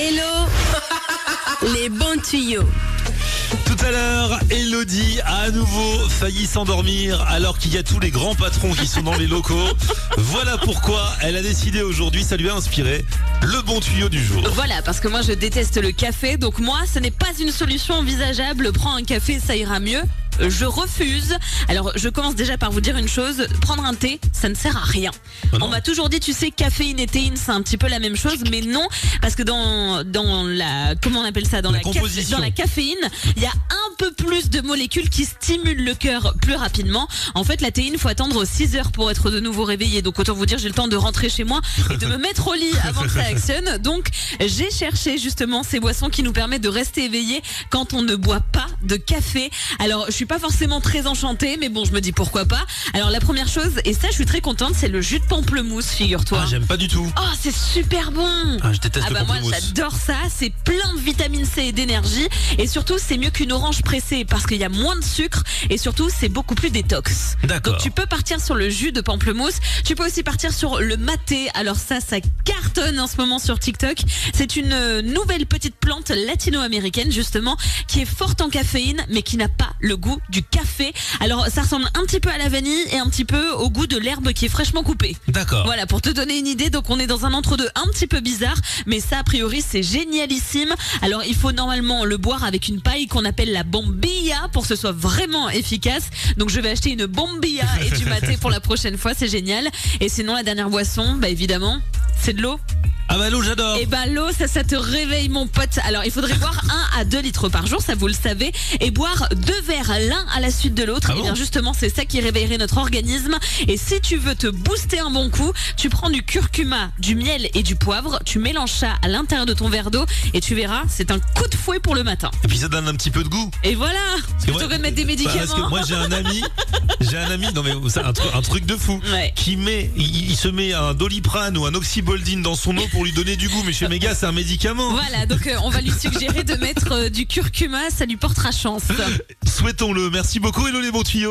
Hello Les bons tuyaux. Tout à l'heure, Elodie a à nouveau failli s'endormir alors qu'il y a tous les grands patrons qui sont dans les locaux. Voilà pourquoi elle a décidé aujourd'hui, ça lui a inspiré, le bon tuyau du jour. Voilà, parce que moi je déteste le café, donc moi ce n'est pas une solution envisageable. Prends un café, ça ira mieux. Je refuse. Alors, je commence déjà par vous dire une chose. Prendre un thé, ça ne sert à rien. Ah non. On m'a toujours dit, tu sais, caféine et théine, c'est un petit peu la même chose, mais non, parce que dans dans la comment on appelle ça, dans La la, caf- composition. dans la caféine, il y a un peu plus de molécules qui stimulent le cœur plus rapidement. En fait, la théine, faut attendre 6 heures pour être de nouveau réveillé. Donc autant vous dire, j'ai le temps de rentrer chez moi et de me mettre au lit avant que ça actionne. Donc j'ai cherché justement ces boissons qui nous permettent de rester éveillé quand on ne boit pas de café. Alors je suis pas forcément très enchantée, mais bon, je me dis pourquoi pas. Alors la première chose, et ça je suis très contente, c'est le jus de pamplemousse, figure-toi. Ah, j'aime pas du tout. Oh, c'est super bon Ah, je déteste ah le bah moi j'adore ça, c'est plein de vitamine C et d'énergie et surtout c'est mieux qu'une orange pressée parce qu'il y a moins de sucre et surtout c'est beaucoup plus détox. D'accord. Donc tu peux partir sur le jus de pamplemousse, tu peux aussi partir sur le maté. Alors ça ça cartonne en ce moment sur TikTok. C'est une euh, nouvelle petite plante latino-américaine justement qui est forte en caféine mais qui n'a pas le goût du café. Alors ça ressemble un petit peu à la vanille et un petit peu au goût de l'herbe qui est fraîchement coupée. D'accord. Voilà, pour te donner une idée, donc on est dans un entre-deux un petit peu bizarre, mais ça a priori c'est génialissime. Alors il faut normalement le boire avec une paille qu'on appelle la bombilla pour que ce soit vraiment efficace. Donc je vais acheter une bombilla et du maté pour la prochaine fois, c'est génial. Et sinon la dernière boisson, bah évidemment, c'est de l'eau. Ah bah l'eau, j'adore. Et ben l'eau, ça, ça te réveille mon pote. Alors il faudrait boire 1 à 2 litres par jour, ça vous le savez, et boire deux verres l'un à la suite de l'autre. Ah et bon bien justement, c'est ça qui réveillerait notre organisme. Et si tu veux te booster un bon coup, tu prends du curcuma, du miel et du poivre, tu mélanges ça à l'intérieur de ton verre d'eau, et tu verras, c'est un coup de fouet pour le matin. Et puis ça donne un petit peu de goût. Et voilà, plutôt que de mettre des Bah, médicaments. Parce que moi j'ai un ami, j'ai un ami, non mais un, tru- un truc de fou, Ouais. qui met, il, il se met un doliprane ou un oxyboldine dans son eau pour lui donner du goût. Mais chez mes gars, c'est un médicament. Voilà, donc euh, on va lui suggérer de mettre euh, du curcuma, ça lui portera chance. Souhaitons-le. Merci beaucoup, Hello les bons tuyaux.